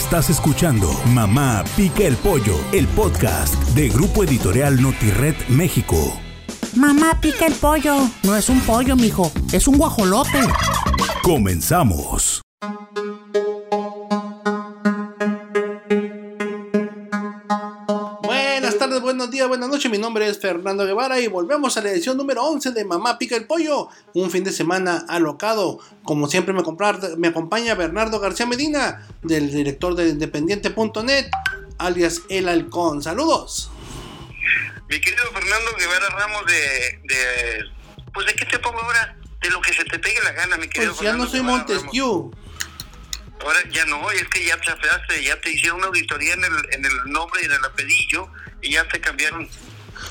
Estás escuchando Mamá Pica el Pollo, el podcast de Grupo Editorial Notired México. Mamá pica el pollo. No es un pollo, mijo. Es un guajolote. Comenzamos. Buenas noches. Mi nombre es Fernando Guevara y volvemos a la edición número 11 de Mamá Pica el Pollo. Un fin de semana alocado. Como siempre me, comprar- me acompaña Bernardo García Medina, del director de Independiente.net, alias El Halcón. Saludos. Mi querido Fernando Guevara Ramos de, de... Pues de qué te pongo ahora? De lo que se te pegue la gana, mi querido Pues ya no soy Guevara Montesquieu. Ramos. Ahora ya no, es que ya te afeaste, ya te hicieron una auditoría en el, en el nombre y en el apellido y ya te cambiaron.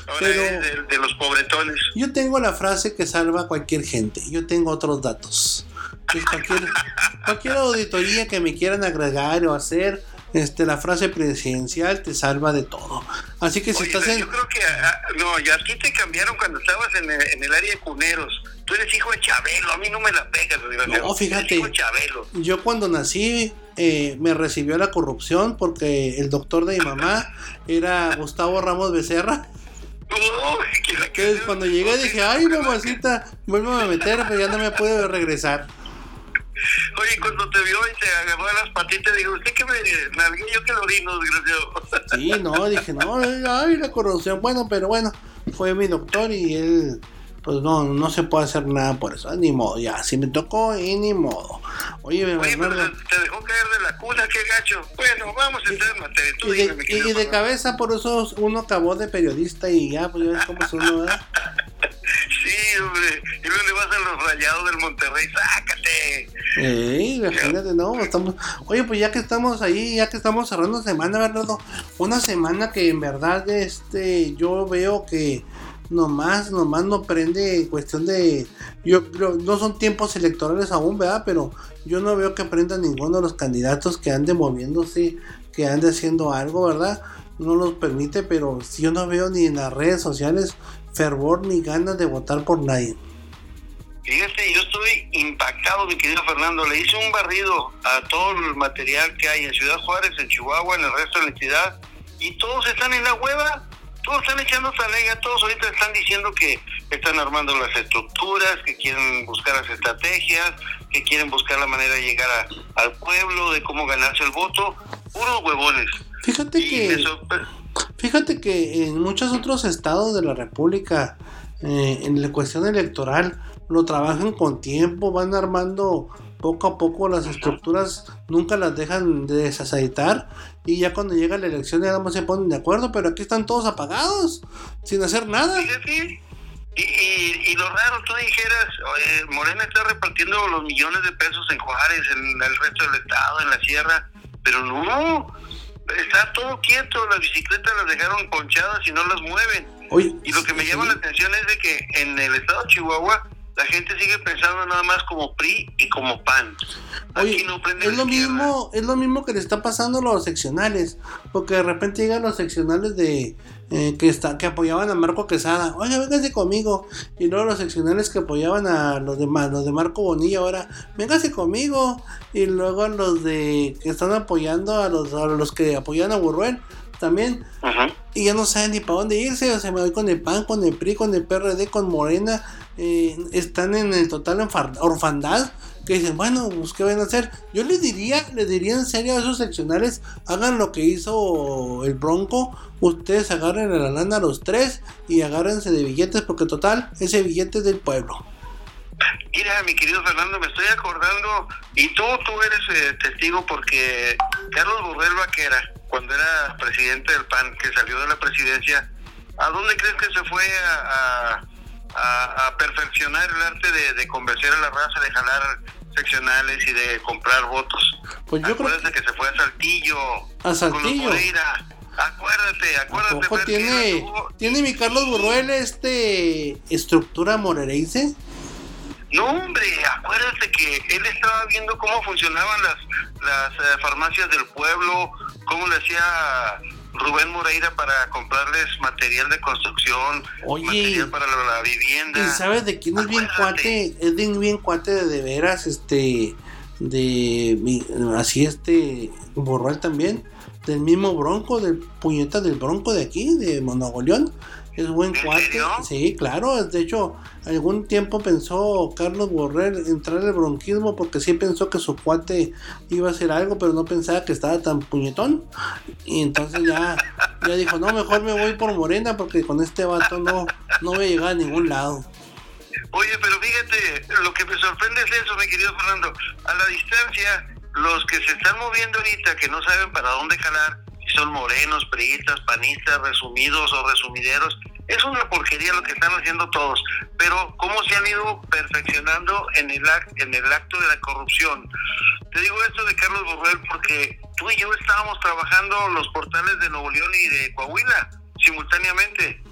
Ahora Pero- eres de, de los pobretones. Yo tengo la frase que salva a cualquier gente. Yo tengo otros datos. Pues cualquier, cualquier auditoría que me quieran agregar o hacer, este, la frase presidencial te salva de todo. Así que si Oye, estás en... yo creo que ah, no, ya aquí te cambiaron cuando estabas en el, en el área de cuneros. Tú eres hijo de Chabelo, a mí no me la pegas, desgraciado. No, fíjate. Hijo de Chabelo. Yo cuando nací eh, me recibió la corrupción porque el doctor de mi mamá era Gustavo Ramos Becerra. Uy, que que- Entonces cuando llegué dije, ay mamacita, vuelvo a meter, pero ya no me pude regresar. Oye, cuando te vio y te agarró de las patitas, dijo, ¿usted qué me nalgué yo que lo orino, desgraciado? Sí, no, dije, no, ay, la corrupción. Bueno, pero bueno, fue mi doctor y él, pues no, no se puede hacer nada por eso. Ni modo, ya, si me tocó y ni modo. Oye, Oye, pero Bernardo, te dejó caer de la cuna, qué gacho. Bueno, vamos a entrar en materia. Tú y de, y de cabeza por eso uno acabó de periodista y ya, pues ya ves cómo es uno, ¿verdad? Sí, hombre. Y luego le vas a los rayados del Monterrey, sácate. Ey, imagínate, no, estamos, oye, pues ya que estamos ahí, ya que estamos cerrando semana, Bernardo, una semana que en verdad, este, yo veo que nomás, nomás no prende en cuestión de, yo creo, no son tiempos electorales aún, ¿verdad? Pero yo no veo que prenda ninguno de los candidatos que ande moviéndose, que ande haciendo algo, ¿verdad? No los permite, pero yo no veo ni en las redes sociales fervor ni ganas de votar por nadie. Fíjate, yo estoy impactado, mi querido Fernando. Le hice un barrido a todo el material que hay en Ciudad Juárez, en Chihuahua, en el resto de la entidad, y todos están en la hueva. Todos están echando talega, todos ahorita están diciendo que están armando las estructuras, que quieren buscar las estrategias, que quieren buscar la manera de llegar a- al pueblo, de cómo ganarse el voto. Puros huevones. Fíjate Y que... Fíjate que en muchos otros estados de la República, eh, en la cuestión electoral, lo trabajan con tiempo, van armando poco a poco las estructuras, nunca las dejan de desaceitar y ya cuando llega la elección ya nada más se ponen de acuerdo, pero aquí están todos apagados, sin hacer nada. Y, y, y lo raro, tú dijeras, oye, Morena está repartiendo los millones de pesos en Juárez, en el resto del estado, en la sierra, pero no, está todo quieto, las bicicletas las dejaron ponchadas y no las mueven. Oye, Y lo que me llama la atención es de que en el estado de Chihuahua la gente sigue pensando nada más como PRI y como PAN. Aquí Oye, no prende es lo izquierda. mismo, es lo mismo que le está pasando a los seccionales, porque de repente llegan los seccionales de eh, que está, que apoyaban a Marco Quesada, oiga, véngase conmigo, y luego los seccionales que apoyaban a los de Ma- los de Marco Bonilla ahora, véngase conmigo, y luego los de que están apoyando a los, a los que apoyan a Burruel también, y ya no saben ni para dónde irse, o sea, me voy con el PAN, con el PRI, con el PRD, con Morena, eh, están en el total orfandad, que dicen, bueno, pues qué van a hacer. Yo les diría, les diría en serio a esos seccionales, hagan lo que hizo el Bronco, ustedes agarren a la lana a los tres y agárrense de billetes, porque total, ese billete es del pueblo. Mira, mi querido Fernando, me estoy acordando, y tú, tú eres eh, testigo porque Carlos Borrell Vaquera, cuando era presidente del PAN, que salió de la presidencia, ¿a dónde crees que se fue a, a- perfeccionar el arte de, de convencer a la raza, de jalar seccionales y de comprar votos? Pues yo creo Acuérdate que... se fue a Saltillo. ¿A Con los Saltillo? Moreira. Acuérdate, ¿A acuérdate. tiene, tiene mi Carlos Burruel este estructura morerense? No, hombre, acuérdate que él estaba viendo cómo funcionaban las, las eh, farmacias del pueblo, cómo le hacía Rubén Moreira para comprarles material de construcción, Oye, material para la, la vivienda. ¿Y sabes de quién es bien cuate? Es bien, bien cuate de, de veras, este... de así este Borral también, del mismo Bronco, del puñeta del Bronco de aquí, de Monogoleón. Es buen cuate. Sí, claro. De hecho, algún tiempo pensó Carlos Borrell entrar al bronquismo porque sí pensó que su cuate iba a hacer algo, pero no pensaba que estaba tan puñetón. Y entonces ya, ya dijo, no, mejor me voy por Morena porque con este vato no, no voy a llegar a ningún lado. Oye, pero fíjate, lo que me sorprende es eso, mi querido Fernando. A la distancia, los que se están moviendo ahorita, que no saben para dónde jalar, si son morenos, priistas, panistas, resumidos o resumideros, es una porquería lo que están haciendo todos. Pero cómo se han ido perfeccionando en el, en el acto de la corrupción. Te digo esto de Carlos Borrell porque tú y yo estábamos trabajando los portales de Nuevo León y de Coahuila simultáneamente.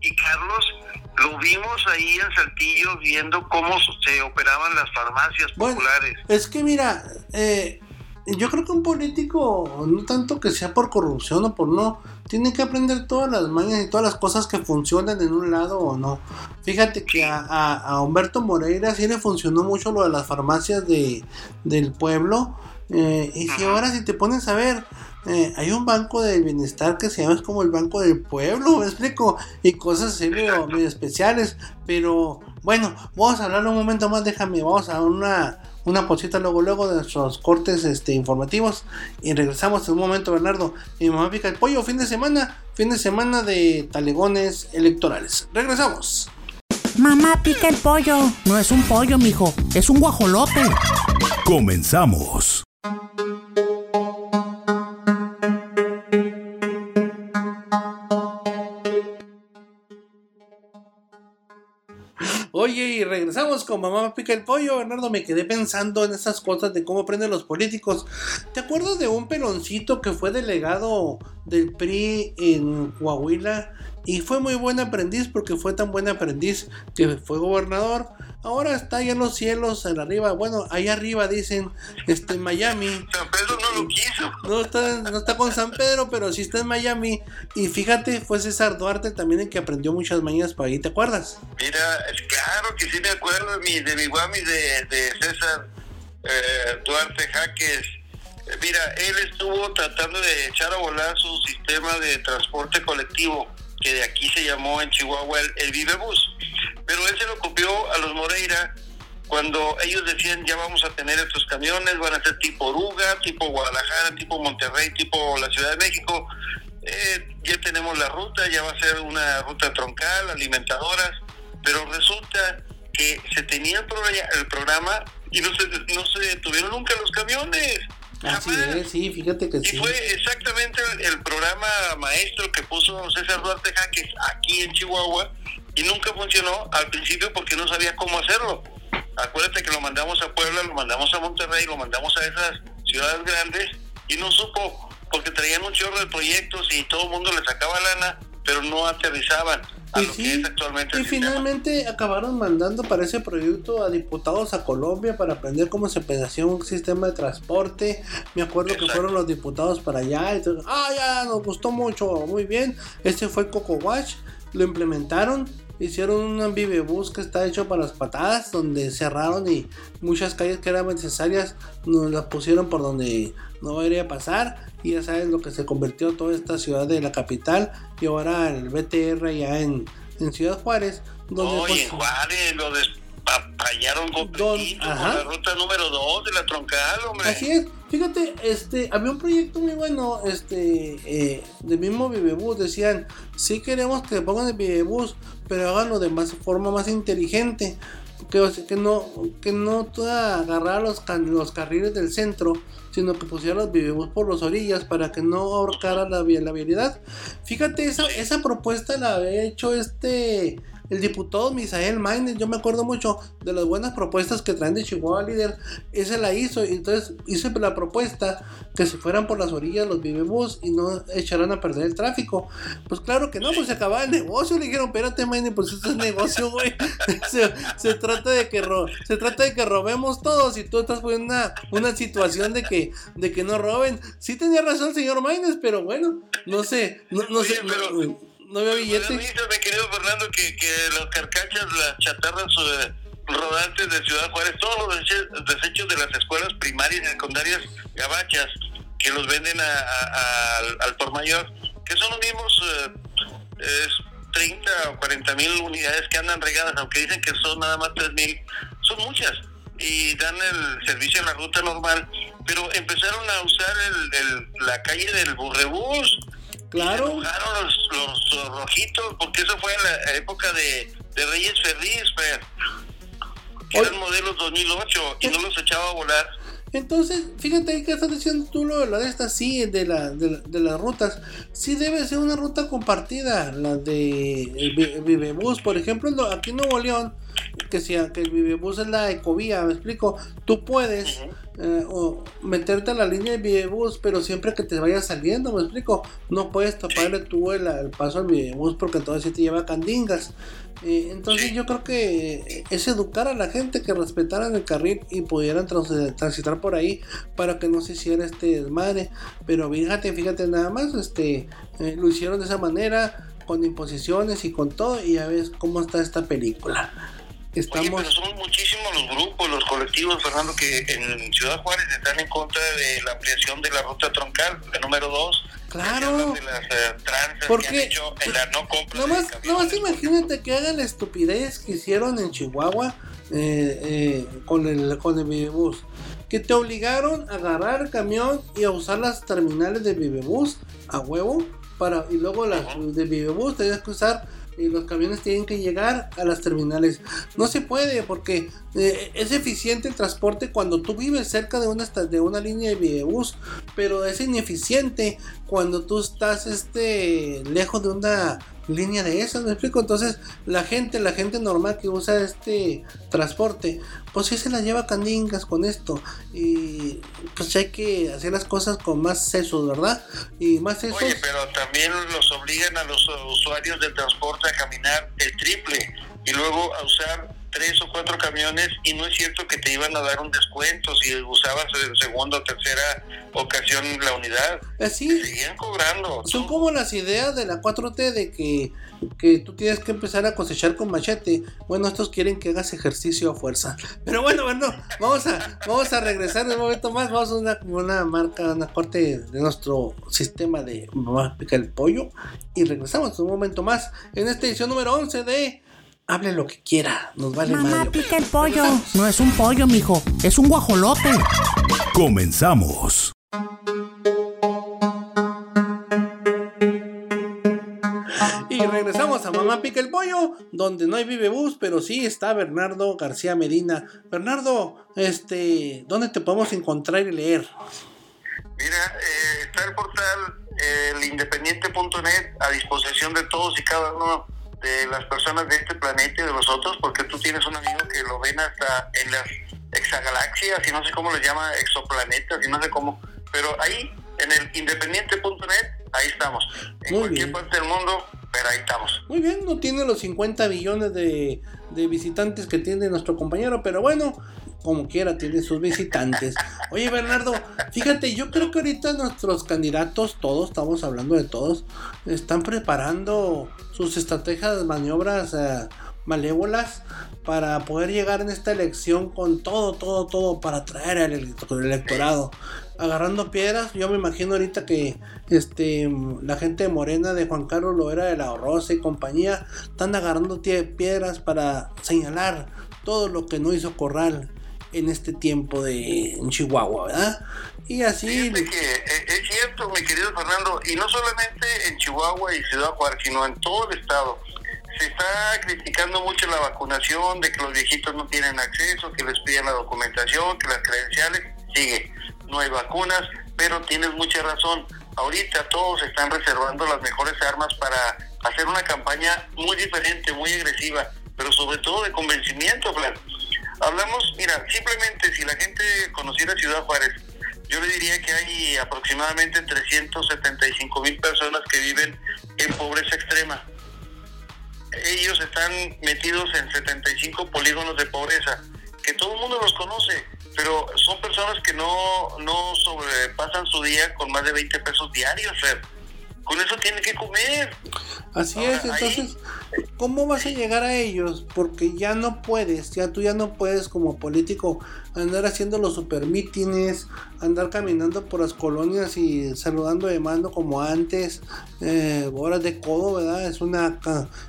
Y Carlos lo vimos ahí en Saltillo viendo cómo se operaban las farmacias populares. Es que mira, eh, yo creo que un político, no tanto que sea por corrupción o por no, tiene que aprender todas las mañas y todas las cosas que funcionan en un lado o no. Fíjate que a, Humberto Moreira sí le funcionó mucho lo de las farmacias de, del pueblo. Eh, y si ahora si te pones a ver, eh, hay un banco del bienestar que se llama es como el banco del pueblo, me explico, y cosas así medio, especiales, pero bueno, vamos a hablar un momento más, déjame, vamos a una, una posita luego luego de nuestros cortes este, informativos y regresamos en un momento Bernardo, mi mamá pica el pollo, fin de semana, fin de semana de talegones electorales, regresamos. Mamá pica el pollo, no es un pollo mijo, es un guajolote. Comenzamos. Y regresamos con Mamá Pica el Pollo. Bernardo, me quedé pensando en esas cosas de cómo aprenden los políticos. ¿Te acuerdas de un peloncito que fue delegado del PRI en Coahuila? Y fue muy buen aprendiz porque fue tan buen aprendiz que fue gobernador. Ahora está allá en los cielos, en arriba. Bueno, ahí arriba dicen, este, en Miami. San Pedro no lo quiso. No está, no está con San Pedro, pero sí está en Miami. Y fíjate, fue César Duarte también el que aprendió muchas mañanas para ahí, ¿te acuerdas? Mira, claro que sí me acuerdo de mi, de mi guami de, César eh, Duarte Jaques. Mira, él estuvo tratando de echar a volar su sistema de transporte colectivo que de aquí se llamó en Chihuahua el, el Vivebus. Pero él se lo copió a los Moreira cuando ellos decían ya vamos a tener estos camiones, van a ser tipo Oruga, tipo Guadalajara, tipo Monterrey, tipo la Ciudad de México. Eh, ya tenemos la ruta, ya va a ser una ruta troncal, alimentadoras, pero resulta que se tenía el programa y no se, no se detuvieron nunca los camiones. Así es, sí, fíjate que y fue exactamente el, programa maestro que puso César Duarte Jaques aquí en Chihuahua y nunca funcionó al principio porque no sabía cómo hacerlo. Acuérdate que lo mandamos a Puebla, lo mandamos a Monterrey, lo mandamos a esas ciudades grandes y no supo porque traían un chorro de proyectos y todo el mundo le sacaba lana, pero no aterrizaban y finalmente acabaron mandando para ese proyecto a diputados a Colombia para aprender cómo se hacía un sistema de transporte. Me acuerdo que fueron los diputados para allá. Entonces, ah, ya, nos gustó mucho, muy bien. Este fue Coco Watch, lo implementaron. Hicieron un vivebus que está hecho para las patadas, donde cerraron y muchas calles que eran necesarias nos las pusieron por donde no debería pasar y ya sabes lo que se convirtió toda esta ciudad de la capital y ahora el BTR ya en, en Ciudad Juárez. Donde pues, en Juárez lo despapallaron con la ruta número 2 de la troncal, hombre. Así es. Fíjate, este, había un proyecto muy bueno, este, eh, de mismo Vivebus, decían, sí queremos que pongan el Vivebus, pero háganlo de más forma más inteligente que, que no que no agarrar los, los carriles del centro sino que pusiera los vivimos por las orillas para que no ahorcara la, la vialidad. Fíjate esa, esa propuesta la había hecho este el diputado Misael Maines, yo me acuerdo mucho de las buenas propuestas que traen de Chihuahua Líder, ese la hizo, y entonces hice la propuesta que se fueran por las orillas los vivebus y no echaran a perder el tráfico. Pues claro que no, pues se acababa el negocio, le dijeron, espérate Maines, pues esto es negocio, güey. se, trata de que se trata de que robemos todos y tú estás poniendo una, una situación de que, de que no roben. Sí tenía razón el señor Maines, pero bueno, no sé, no, sé no había billete. Me querido Fernando, que, que las carcachas, las chatarras rodantes de Ciudad Juárez, todos los desechos de las escuelas primarias y secundarias gabachas que los venden al, por mayor, que son los mismos 30 eh, o 40 mil unidades que andan regadas, aunque dicen que son nada más 3 mil, son muchas y dan el servicio en la ruta normal, pero empezaron a usar el, la calle del burrebús. Claro. Los, los, rojitos, porque eso fue en la época de, de Reyes Ferriz, que eran modelos 2008 y no los echaba a volar. Entonces, fíjate que estás diciendo tú lo de la de esta, sí, de, la, de, las rutas. Sí debe ser una ruta compartida, la de Vivebus, por ejemplo, aquí en Nuevo León, que sea que el Vivebus es la ecovía, me explico, tú puedes eh, o meterte a la línea de Vivebus, pero siempre que te vayas saliendo, me explico, no puedes taparle tú el, paso al Vivebus porque entonces te lleva candingas. Eh, entonces yo creo que es educar a la gente que respetaran el carril y pudieran transitar por ahí para que no se hiciera este desmadre. Pero fíjate, fíjate nada más, este, eh, lo hicieron de esa manera, con imposiciones y con todo, y ya ves cómo está esta película. Estamos... pero son muchísimos los grupos, los colectivos, Fernando, que en Ciudad Juárez están en contra de la ampliación de la ruta troncal, la número 2 Claro. Porque no más, imagínate que hagan la estupidez que hicieron en Chihuahua eh, eh, con el con el Vivebus. Que te obligaron a agarrar el camión y a usar las terminales de Vivebus a huevo. Para, y luego las de Vivebus tenías que usar y los camiones tienen que llegar a las terminales. No se puede porque eh, es eficiente el transporte cuando tú vives cerca de una, de una línea de videobús, pero es ineficiente cuando tú estás este, lejos de una línea de esas, me explico. Entonces, la gente, la gente normal que usa este transporte, pues sí se la lleva candingas con esto. Y pues hay que hacer las cosas con más sesos, ¿verdad? Y más sesos. Oye, pero también los obligan a los usuarios del transporte a caminar el triple y luego a usar tres o cuatro camiones y no es cierto que te iban a dar un descuento si usabas en segunda o tercera ocasión la unidad. Así. seguían cobrando. Son como las ideas de la 4T de que, que tú tienes que empezar a cosechar con machete. Bueno, estos quieren que hagas ejercicio a fuerza. Pero bueno, bueno, vamos a, vamos a regresar un momento más. Vamos a una, una marca, una corte de nuestro sistema de Mamá Pica el Pollo. Y regresamos un momento más en esta edición número 11 de hable lo que quiera, nos vale Mamá pica el pollo. No es un pollo, mijo, es un guajolote. Comenzamos. Y regresamos a Mamá Pica el Pollo, donde no hay Vivebus, pero sí está Bernardo García Medina. Bernardo, este, ¿dónde te podemos encontrar y leer? Mira, eh, está el portal el independiente.net a disposición de todos y cada uno de las personas de este planeta y de los otros, porque tú tienes un amigo que lo ven hasta en las exagalaxias y no sé cómo le llama, exoplanetas y no sé cómo, pero ahí en el independiente.net, ahí estamos. En cualquier parte del mundo, pero ahí estamos. Muy bien, no tiene los 50 billones de, de visitantes que tiene nuestro compañero, pero bueno, como quiera, tiene sus visitantes. Oye, Bernardo, fíjate, yo creo que ahorita nuestros candidatos, todos, estamos hablando de todos, están preparando sus estrategias, maniobras eh, malévolas para poder llegar en esta elección con todo, todo, todo para traer al electorado. Agarrando piedras, yo me imagino ahorita que este la gente de Morena de Juan Carlos Loera de la Rosa y compañía están agarrando piedras para señalar todo lo que no hizo Corral en este tiempo de Chihuahua, ¿verdad? Y así... que eh, es cierto, mi querido Fernando, y no solamente en Chihuahua y Ciudad Juárez, sino en todo el estado. Se está criticando mucho la vacunación, de que los viejitos no tienen acceso, que les piden la documentación, que las credenciales, sigue. No hay vacunas, pero tienes mucha razón. Ahorita todos están reservando las mejores armas para hacer una campaña muy diferente, muy agresiva, pero sobre todo de convencimiento, Flan Hablamos, mira, simplemente si la gente conociera Ciudad Juárez, yo le diría que hay aproximadamente 375 mil personas que viven en pobreza extrema. Ellos están metidos en 75 polígonos de pobreza, que todo el mundo los conoce, pero son personas que no, no sobrepasan su día con más de 20 pesos diarios, con eso tiene que comer. Así es, entonces, ¿cómo vas a llegar a ellos? Porque ya no puedes, ya tú ya no puedes como político andar haciendo los super mítines, andar caminando por las colonias y saludando de mano como antes, eh, horas de codo, ¿verdad? Es una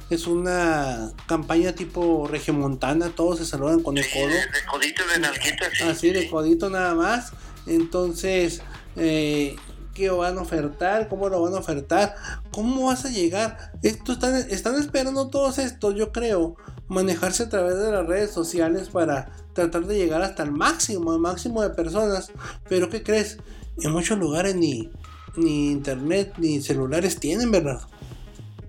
es una campaña tipo regiomontana, todos se saludan con el codo. De codito, de nalguita, Así, de codito nada más. Entonces, eh, qué van a ofertar, cómo lo van a ofertar, cómo vas a llegar. Esto están, están esperando todos estos, yo creo, manejarse a través de las redes sociales para tratar de llegar hasta el máximo, el máximo de personas. Pero ¿qué crees? En muchos lugares ni, ni internet ni celulares tienen, ¿verdad?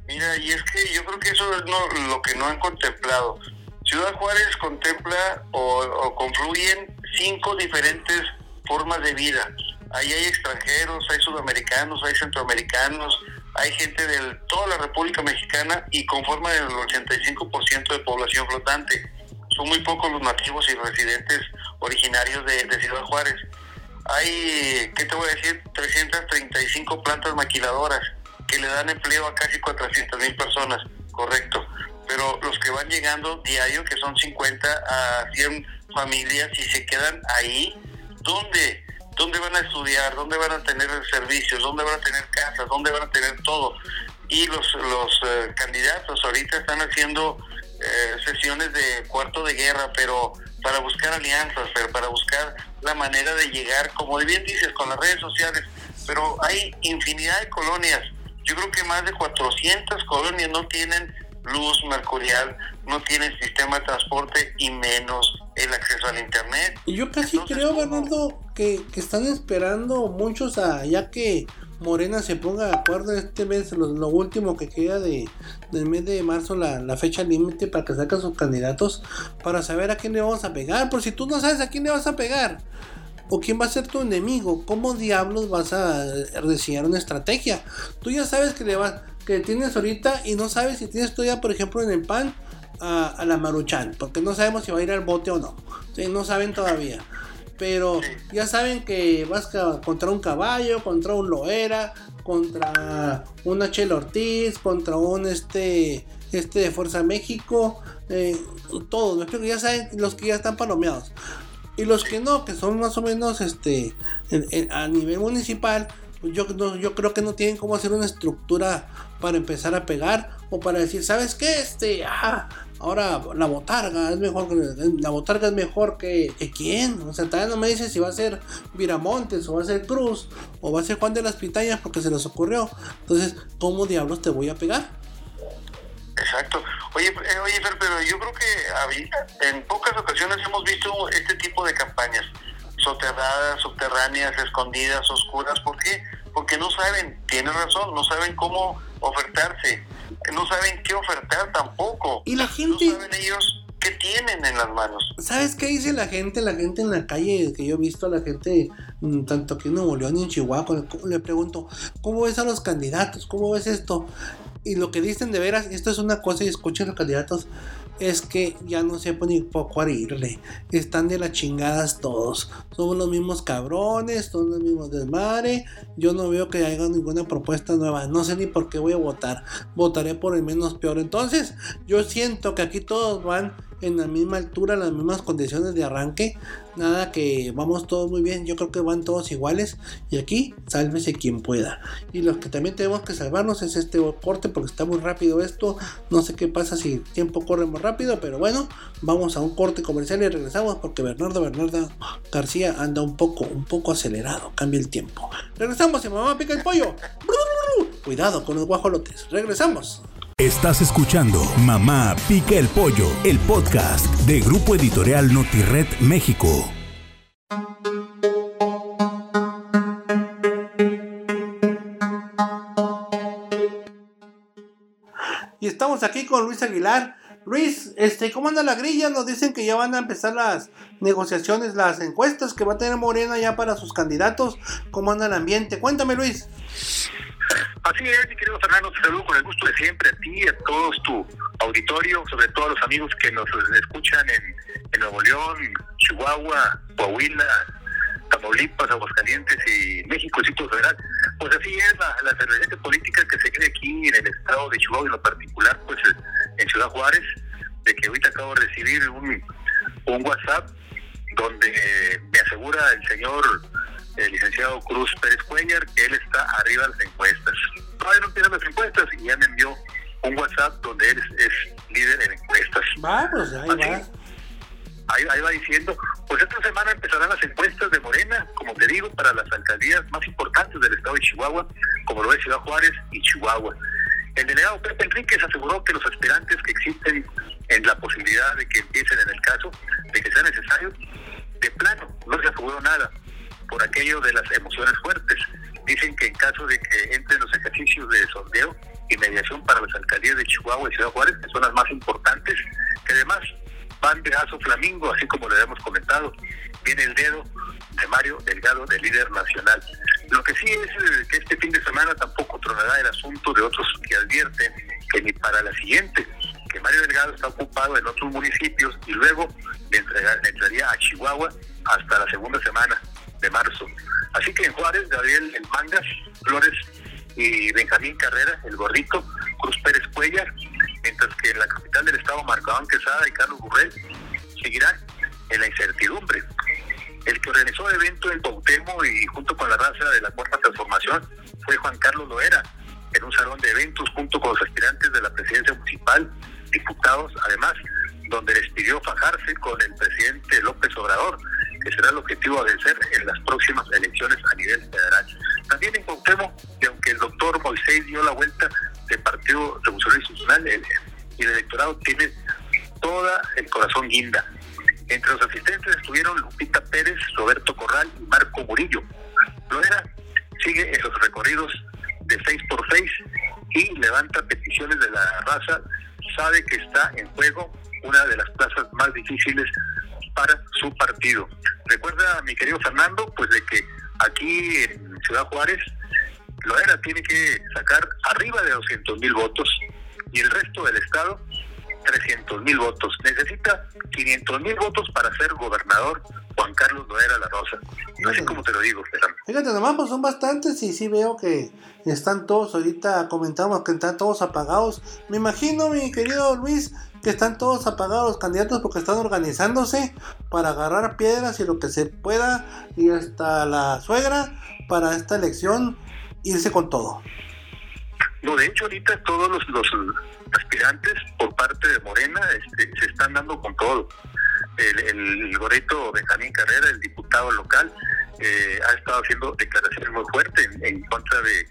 Mira, y es que yo creo que eso es lo que no han contemplado. Ciudad Juárez contempla o, o confluyen cinco diferentes formas de vida Ahí hay extranjeros, hay sudamericanos, hay centroamericanos, hay gente de toda la República Mexicana y conforman el 85% de población flotante. Son muy pocos los nativos y residentes originarios de, Ciudad Juárez. Hay, ¿qué te voy a decir? 335 plantas maquiladoras que le dan empleo a casi 400 mil personas, correcto. Pero los que van llegando diario, que son 50 a 100 familias, y se quedan ahí, ¿dónde? Dónde van a estudiar, dónde van a tener servicios, dónde van a tener casas, dónde van a tener todo. Y los, los eh, candidatos ahorita están haciendo eh, sesiones de cuarto de guerra, pero para buscar alianzas, pero para buscar la manera de llegar, como bien dices, con las redes sociales. Pero hay infinidad de colonias. Yo creo que más de 400 colonias no tienen luz mercurial, no tienen sistema de transporte y menos el acceso al internet. Y yo casi creo, Bernardo, que, están esperando muchos a ya que Morena se ponga de acuerdo este mes, lo, último que queda de, del mes de marzo, la, fecha límite para que saquen sus candidatos, para saber a quién le vamos a pegar. Por si tú no sabes a quién le vas a pegar, o quién va a ser tu enemigo, ¿cómo diablos vas a diseñar una estrategia? Tú ya sabes que le vas, que tienes ahorita y no sabes si tienes todavía, por ejemplo, en el PAN a, la Maruchan, porque no sabemos si va a ir al bote o no. no saben todavía. Pero ya saben que vas contra un caballo, contra un Loera, contra una Chela Ortiz, contra un este, este de Fuerza México, eh, todos, ya saben los que ya están palomeados. Y los que no, que son más o menos este a nivel municipal, pues yo, yo creo que no tienen cómo hacer una estructura para empezar a pegar o para decir, ¿sabes qué? Este, ah, ahora la botarga es mejor que la botarga es mejor que, quién. O sea, todavía no me dice si va a ser Viramontes o va a ser Cruz o va a ser Juan de las Pitañas porque se les ocurrió. Entonces, ¿cómo diablos te voy a pegar? Exacto. Oye, eh, oye pero yo creo que en pocas ocasiones hemos visto este tipo de campañas soterradas, subterráneas, escondidas, oscuras. ¿Por qué? Porque no saben, tienes razón, no saben cómo ofertarse, no saben qué ofertar tampoco. Y la gente... No saben ellos qué tienen en las manos. ¿Sabes qué dice la gente? La gente en la calle que yo he visto, la gente mm, tanto aquí en Nuevo León y en Chihuahua, le pregunto, ¿cómo ves a los candidatos? ¿Cómo ves esto? Y lo que dicen de veras, esto es una cosa y escuchen los candidatos, es que ya no sé ni poco a irle. Están de las chingadas todos. Somos los mismos cabrones, son los mismos desmadre. Yo no veo que haya ninguna propuesta nueva. No sé ni por qué voy a votar. Votaré por el menos peor. Entonces, yo siento que aquí todos van en la misma altura, las mismas condiciones de arranque. Nada que vamos todos muy bien, yo creo que van todos iguales. Y aquí, sálvese quien pueda. Y los que también tenemos que salvarnos es este corte porque está muy rápido esto. No sé qué pasa si el tiempo corre más rápido, pero bueno, vamos a un corte comercial y regresamos porque Bernardo Bernardo García anda un poco, un poco acelerado. Cambia el tiempo. Regresamos y mamá pica el pollo. Cuidado con los guajolotes. Regresamos. Estás escuchando Mamá Pica el Pollo, el podcast de Grupo Editorial Notired México. Y estamos aquí con Luis Aguilar. Luis, este, ¿cómo anda la grilla? Nos dicen que ya van a empezar las negociaciones, las encuestas que va a tener Morena ya para sus candidatos. ¿Cómo anda el ambiente? Cuéntame, Luis. Así es, mi querido Fernando, te saludo con el gusto de siempre a ti, a todos tu auditorio, sobre todo a los amigos que nos escuchan en, Nuevo León, Chihuahua, Coahuila, Tamaulipas, Aguascalientes y México, Distrito Federal. Pues así es la, la política que se cree aquí en el estado de Chihuahua, en lo particular, pues en Ciudad Juárez, de que ahorita acabo de recibir un, un WhatsApp donde me asegura el señor el licenciado Cruz Pérez Cuellar que él está arriba de las encuestas. Todavía no empiezan las encuestas y ya me envió un WhatsApp donde él es, líder en encuestas. Va, pues ahí va. Ahí, ahí, va diciendo, pues esta semana empezarán las encuestas de Morena, como te digo, para las alcaldías más importantes del estado de Chihuahua, como lo es Ciudad Juárez y Chihuahua. El delegado Pepe Enríquez aseguró que los aspirantes que existen en la posibilidad de que empiecen en el caso de que sea necesario, de plano, no se aseguró nada por aquello de las emociones fuertes. Dicen que en caso de que entren los ejercicios de sondeo y mediación para las alcaldías de Chihuahua y Ciudad Juárez, que son las más importantes, que además van de aso flamingo, así como le habíamos comentado, viene el dedo de Mario Delgado, del líder nacional. Lo que sí es eh, que este fin de semana tampoco tronará el asunto de otros que advierten que ni para la siguiente, que Mario Delgado está ocupado en otros municipios y luego le, le entraría a Chihuahua hasta la segunda semana de marzo. Así que en Juárez, Gabriel El Mangas, Flores y Benjamín Carrera, el gordito, Cruz Pérez Cuellar, mientras que en la capital del estado, Marcadón Quesada y Carlos Burrell seguirán en la incertidumbre. El que organizó el evento en Pautemo y junto con la raza de la Cuarta Transformación fue Juan Carlos Loera, en un salón de eventos junto con los aspirantes de la presidencia municipal, diputados, además, donde les pidió fajarse con el presidente López Obrador, que será el objetivo a vencer en las próximas elecciones a nivel federal. También en Cuauhtémoc, y aunque el doctor Moisés dio la vuelta del Partido Revolucionario Institucional, y el electorado tiene toda el corazón guinda. Entre los asistentes estuvieron Lupita Pérez, Roberto Corral y Marco Murillo. Loera sigue en los recorridos de 6 por 6 y levanta peticiones de la raza, sabe que está en juego una de las plazas más difíciles para su partido. Recuerda, mi querido Fernando, pues de que aquí en Ciudad Juárez, Loera tiene que sacar arriba de 200 mil votos y el resto del Estado 300 mil votos. Necesita 500 mil votos para ser gobernador Juan Carlos Loera La Rosa. No sé cómo te lo digo, Fernando. Fíjate, nomás pues son bastantes y sí veo que están todos, ahorita comentamos que están todos apagados. Me imagino, mi querido Luis, que están todos apagados los candidatos porque están organizándose para agarrar piedras y lo que se pueda y hasta la suegra para esta elección irse con todo. No, de hecho ahorita todos los, los aspirantes por parte de Morena este, se están dando con todo. El, el Goreto Benjamín Carrera, el diputado local, eh, ha estado haciendo declaraciones muy fuertes en, contra de,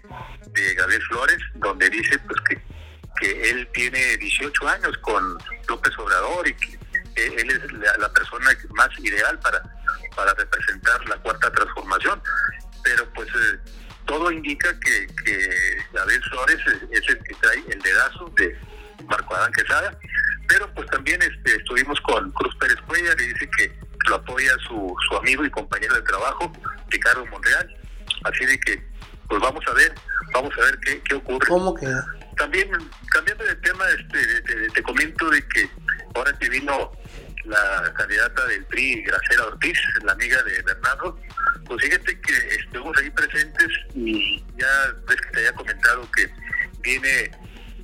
de Gabriel Flores, donde dice pues que que él tiene 18 años con López Obrador y que él es la, persona más ideal para, para representar la cuarta transformación. Pero pues eh, todo indica que, que David Flores es, el que trae el dedazo de Marco Adán Quesada. Pero pues también este, estuvimos con Cruz Pérez Cuellar y dice que lo apoya su, su amigo y compañero de trabajo, Ricardo Monreal. Así de que pues vamos a ver, vamos a ver qué, qué ocurre. ¿Cómo queda? También, cambiando de tema, este, te, comento de que ahora que vino la candidata del PRI, Graciela Ortiz, la amiga de Bernardo, pues fíjate que estuvimos ahí presentes y ya ves que te había comentado que viene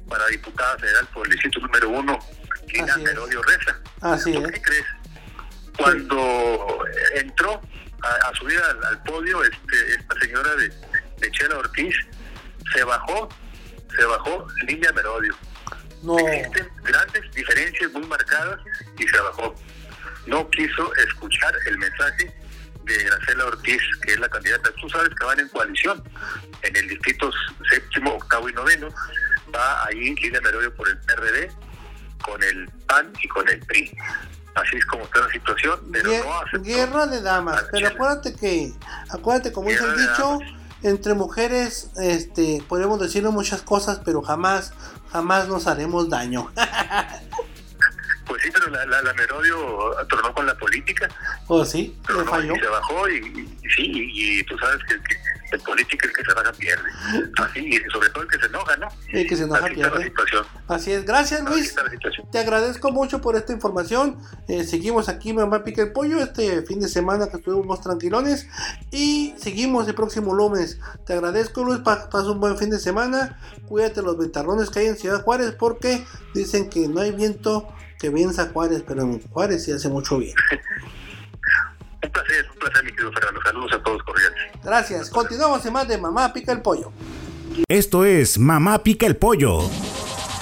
para diputada federal por el distrito número uno, Lina Merodio Reza. Así ¿Qué crees? Cuando entró a, subir al, podio este, esta señora de, de Chela Ortiz, se bajó se bajó línea Merodio. No. Existen grandes diferencias muy marcadas y se bajó. No quiso escuchar el mensaje de Gracela Ortiz, que es la candidata. Tú sabes que van en coalición en el distrito séptimo, octavo y noveno. Va ahí Lilia Merodio por el PRD, con el PAN y con el PRI. Así es como está la situación. Pero no guerra de damas. Pero acuérdate que, acuérdate, como dice el dicho entre mujeres, este, podemos decirle muchas cosas, pero jamás, jamás nos haremos daño. pues sí, pero la, la, Merodio tornó con la política. Oh, sí, le falló. Y se bajó y, sí, y, tú sabes que, En política el que se enoja pierde. Así, y sobre todo el que se enoja, ¿no? El que se enoja Así pierde. situación. Así es, gracias Luis. Te agradezco mucho por esta información. Eh, seguimos aquí, Mamá Pica el Pollo, este fin de semana que estuvimos tranquilones. Y seguimos el próximo lunes. Te agradezco, Luis. Pa pasa un buen fin de semana. Cuídate los ventarrones que hay en Ciudad Juárez porque dicen que no hay viento que venza Juárez, pero en Juárez sí hace mucho bien. Un placer, un placer, mi querido Fernando. Saludos a todos cordiales. Gracias. Continuamos en más de Mamá Pica el Pollo. Esto es Mamá Pica el Pollo.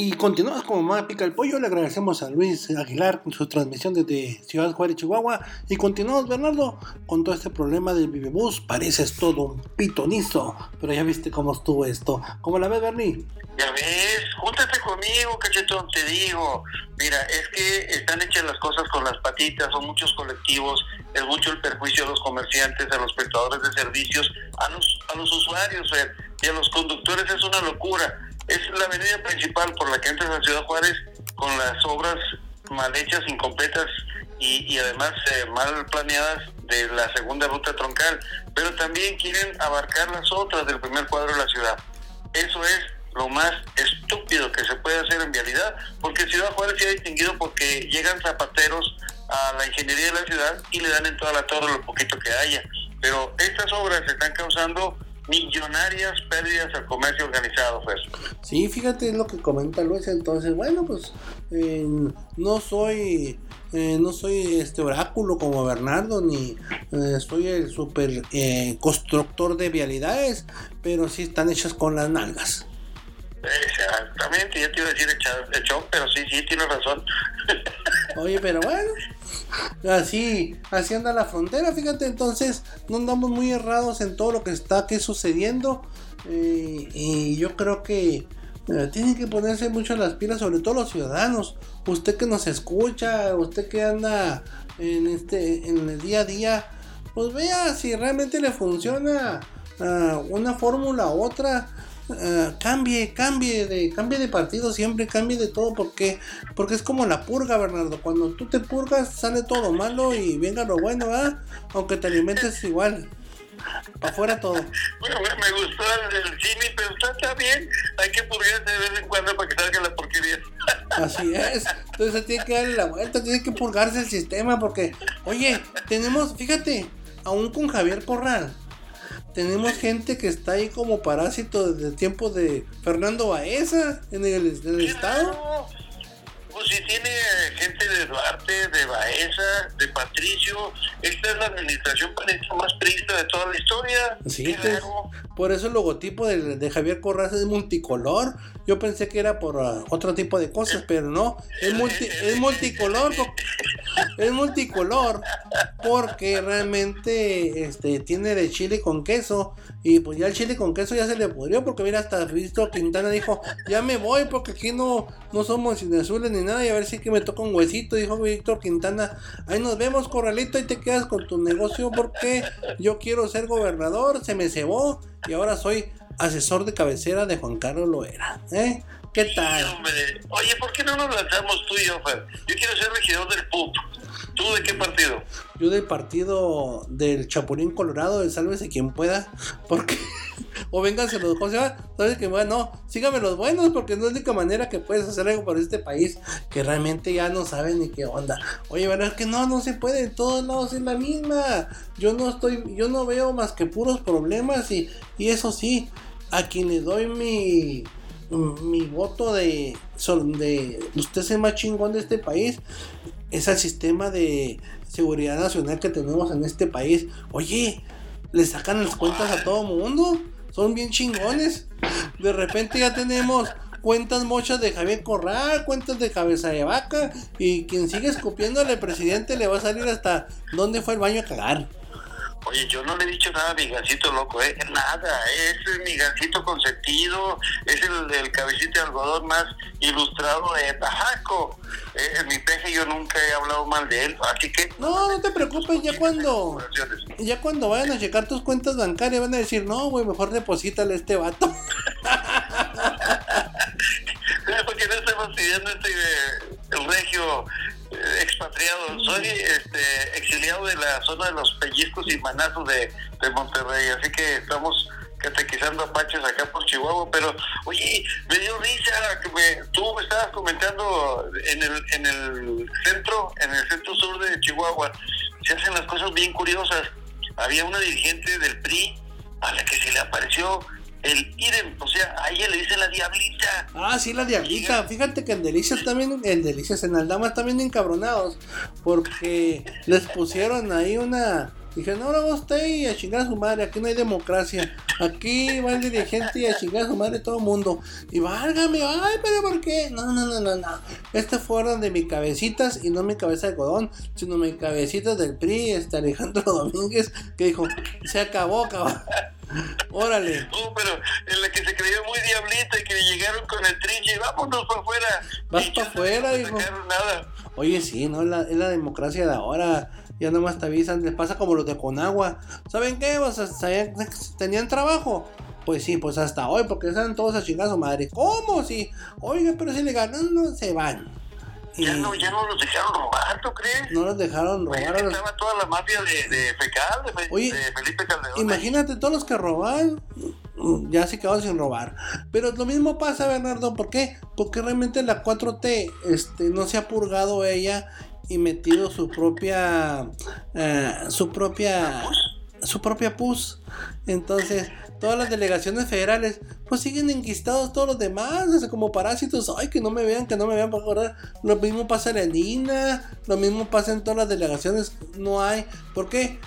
Y continuamos con Mamá Pica el Pollo. Le agradecemos a Luis Aguilar con su transmisión desde Ciudad Juárez, Chihuahua. Y continuamos, Bernardo, con todo este problema del Vivibus. Pareces todo un pitonizo. Pero ya viste cómo estuvo esto. ¿Cómo la ves, Bernie? Ya ves, júntate conmigo, cachetón, te digo. Mira, es que están hechas las cosas con las patitas, son muchos colectivos, es mucho el perjuicio a los comerciantes, a los prestadores de servicios, a los, a los usuarios y a los conductores es una locura. Es la avenida principal por la que entras a Ciudad Juárez con las obras mal hechas, incompletas y, y además eh, mal planeadas de la segunda ruta troncal, pero también quieren abarcar las otras del primer cuadro de la ciudad. Eso es lo más estúpido que se puede hacer en vialidad, porque Ciudad Juárez se ha distinguido porque llegan zapateros a la ingeniería de la ciudad y le dan en toda la torre lo poquito que haya. Pero estas obras están causando millonarias pérdidas al comercio organizado, Fer. Sí, fíjate lo que comenta Luis. Entonces, bueno, pues eh, no soy. eh, no soy este oráculo como Bernardo, ni eh, soy el super eh, constructor de vialidades, pero sí están hechas con las nalgas. Exactamente, ya te iba a decir echón, pero sí, sí, tienes razón. Oye, pero bueno, así, así anda la frontera, fíjate, entonces no andamos muy errados en todo lo que está aquí sucediendo. eh, y yo creo que eh, tienen que ponerse mucho las pilas, sobre todo los ciudadanos. Usted que nos escucha, usted que anda en este, en el día a día, pues vea si realmente le funciona ah, una fórmula u otra. Ah, cambie, cambie de, cambie de partido siempre, cambie de todo, porque, porque es como la purga, Bernardo. Cuando tú te purgas, sale todo lo malo y venga lo bueno, ¿verdad? Aunque te alimentes igual. Para afuera todo. Bueno, me, gustó el, el Jimmy, pero está, está bien. Hay que purgarse de vez en cuando para que salga la porquería. Así es. Entonces tiene que darle la vuelta, tiene que purgarse el sistema porque, oye, tenemos, fíjate, aún con Javier Corral, tenemos gente que está ahí como parásito desde el tiempo de Fernando Baeza en el, estado. Si tiene gente de Duarte, de Baeza, de Patricio, esta es la administración panista más triste de toda la historia. Sí, pues, por eso el logotipo de, de Javier Corral es multicolor. Yo pensé que era por ah, otro tipo de cosas, pero no, es, multi, es multicolor. po- Es multicolor porque realmente este tiene de chile con queso y pues ya el chile con queso ya se le pudrió porque mira hasta Víctor Quintana dijo ya me voy porque aquí no no somos azules ni nada y a ver si que me toca un huesito dijo Víctor Quintana ahí nos vemos corralito y te quedas con tu negocio porque yo quiero ser gobernador se me cebó y ahora soy asesor de cabecera de Juan Carlos Loera ¿eh? ¿qué Sí, tal? hombre. Oye, ¿por qué no nos lanzamos tú y yo, Fer? Yo quiero ser regidor del PUP. ¿Tú de qué partido? Yo del partido del Chapulín Colorado, del Sálvese quien pueda, porque. o vénganse los. ¿Cómo? ¿Sabes que bueno? No, síganme los buenos, porque no es la única manera que puedes hacer algo por este país que realmente ya no saben ni qué onda. Oye, ¿verdad? Que no, no se puede, en todos lados es la misma. Yo no estoy. Yo no veo más que puros problemas y, y eso sí, a quien le doy mi. Mi voto de, de usted es el más chingón de este país es al sistema de seguridad nacional que tenemos en este país. Oye, le sacan las cuentas a todo mundo. Son bien chingones. De repente ya tenemos cuentas mochas de Javier Corral, cuentas de cabeza de vaca, y quien sigue escupiéndole al presidente le va a salir hasta dónde fue el baño a cagar. Oye, yo no le he dicho nada a mi gancito loco, ¿eh? Nada, es mi gancito consentido, es el, el cabecito de algodón más ilustrado de Tajaco. Eh, mi peje yo nunca he hablado mal de él, así que... No, no te preocupes, ya cuando... Ya cuando vayan a checar tus cuentas bancarias van a decir, no, güey, mejor deposítale a este vato. Porque no estamos pidiendo este regio eh, soy este exiliado de la zona de los pellizcos y manazos de, Monterrey, así que estamos catequizando apaches acá por Chihuahua, pero oye, me dio risa que me, tú estabas comentando en el, en el centro, en el centro sur de Chihuahua, se hacen las cosas bien curiosas. Había una dirigente del PRI a la que se le apareció el Irem, o sea, a ella le dicen la diablita. Ah, sí, la diablita. Fíjate que en Delicias también, en Delicias, en Aldama también encabronados, porque les pusieron ahí una... Dije, no, no, usted y a chingar a su madre, aquí no hay democracia. Aquí va el dirigente y a chingar a su madre todo el mundo. Y válgame, ay, pero ¿por qué? No, no, no, no, no. Este fueron de mis cabecitas y no mi cabeza de codón, sino mi cabecitas del PRI, este Alejandro Domínguez, que dijo, se acabó, cabrón. Órale. No, pero en la que se creyó muy diablita y que llegaron con el trinche, vámonos para afuera. Vas para afuera, hijo. Nada. Oye, sí, ¿no? La, es la democracia de ahora. Ya nomás te avisan, les pasa como los de Conagua. ¿Saben qué? O sea, ¿Tenían trabajo? Pues sí, pues hasta hoy, porque están todos a chingar a su madre. ¿Cómo? Sí. Oiga, pero si le ganan, no se van. Ya no, ya no los dejaron robar, ¿tú crees? No los dejaron robar. Estaba toda la mafia de, de Fecal, de, Oye, de Felipe Calderón. Imagínate todos los que roban, ya se quedaron sin robar. Pero lo mismo pasa, Bernardo, ¿por qué? Porque realmente la 4T este, no se ha purgado ella y metido su propia eh, su propia su propia pus entonces todas las delegaciones federales pues siguen enquistados todos los demás como parásitos. Ay que no me vean que no me vean por acordar lo mismo pasa en el INA lo mismo pasa en todas las delegaciones. No hay ¿por qué?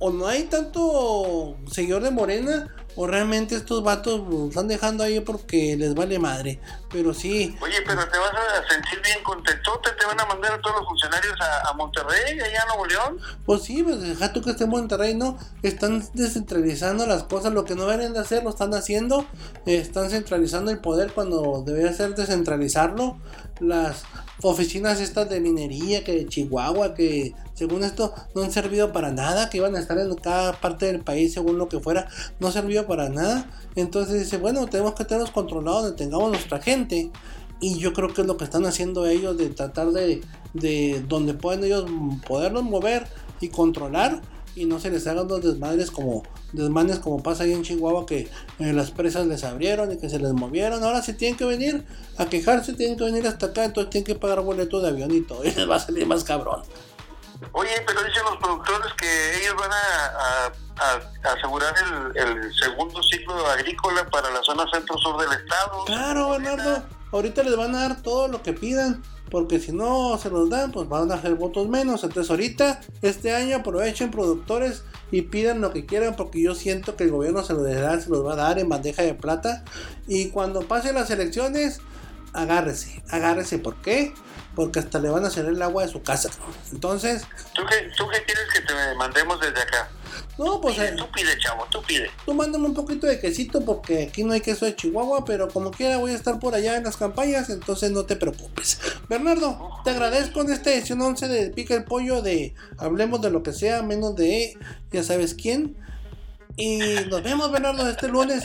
o no hay tanto seguidor de Morena o realmente estos vatos los están dejando ahí porque les vale madre. Pero sí. Oye, pero te vas a sentir bien contentote, te van a mandar a todos los funcionarios a, Monterrey, allá a Nuevo León. Pues sí, pues deja tú que esté en Monterrey, ¿no? Están descentralizando las cosas, lo que no deberían de hacer lo están haciendo. están centralizando el poder cuando debería ser descentralizarlo. Las oficinas estas de minería que de Chihuahua que según esto no han servido para nada que iban a estar en cada parte del país según lo que fuera no sirvió para nada. Entonces dice bueno tenemos que tenerlos controlados donde tengamos nuestra gente y yo creo que es lo que están haciendo ellos de tratar de, de donde pueden ellos poderlos mover y controlar y no se les hagan los desmadres como desmanes como pasa ahí en Chihuahua que eh, las presas les abrieron y que se les movieron. Ahora si tienen que venir a quejarse, tienen que venir hasta acá, entonces tienen que pagar boleto de avión y todo. Y les va a salir más cabrón. Oye, pero dicen los productores que ellos van a, asegurar el, el, segundo ciclo agrícola para la zona centro-sur del estado. Claro, Bernardo. Ahorita les van a dar todo lo que pidan. Porque si no se los dan, pues van a hacer votos menos. Entonces ahorita, este año, aprovechen productores y pidan lo que quieran. Porque yo siento que el gobierno se los, se los va a dar en bandeja de plata. Y cuando pasen las elecciones, agárrese. Agárrese. ¿Por qué? Porque hasta le van a hacer el agua de su casa. Entonces... ¿Tú qué, ¿Tú qué quieres que te mandemos desde acá? No, pues. Eh, tú pide, chavo, tú pide. Tú mándame un poquito de quesito porque aquí no hay queso de Chihuahua, pero como quiera voy a estar por allá en las campañas, entonces no te preocupes. Bernardo, te agradezco en esta edición 11 de Pica el Pollo de Hablemos de lo que sea, menos de ya sabes quién. Y nos vemos, Bernardo, este lunes.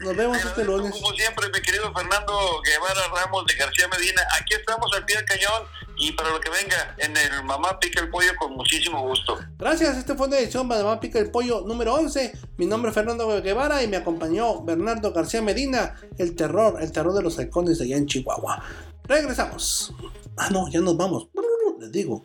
Nos vemos este lunes. Como siempre, mi querido Fernando Guevara Ramos de García Medina. Aquí estamos al pie del cañón y para lo que venga en el Mamá Pica el Pollo con muchísimo gusto. Gracias, este fue una edición de Mamá Pica el Pollo número 11. Mi nombre es Fernando Guevara y me acompañó Bernardo García Medina, el terror, el terror de los halcones allá en Chihuahua. Regresamos. Ah, no, ya nos vamos. Les digo.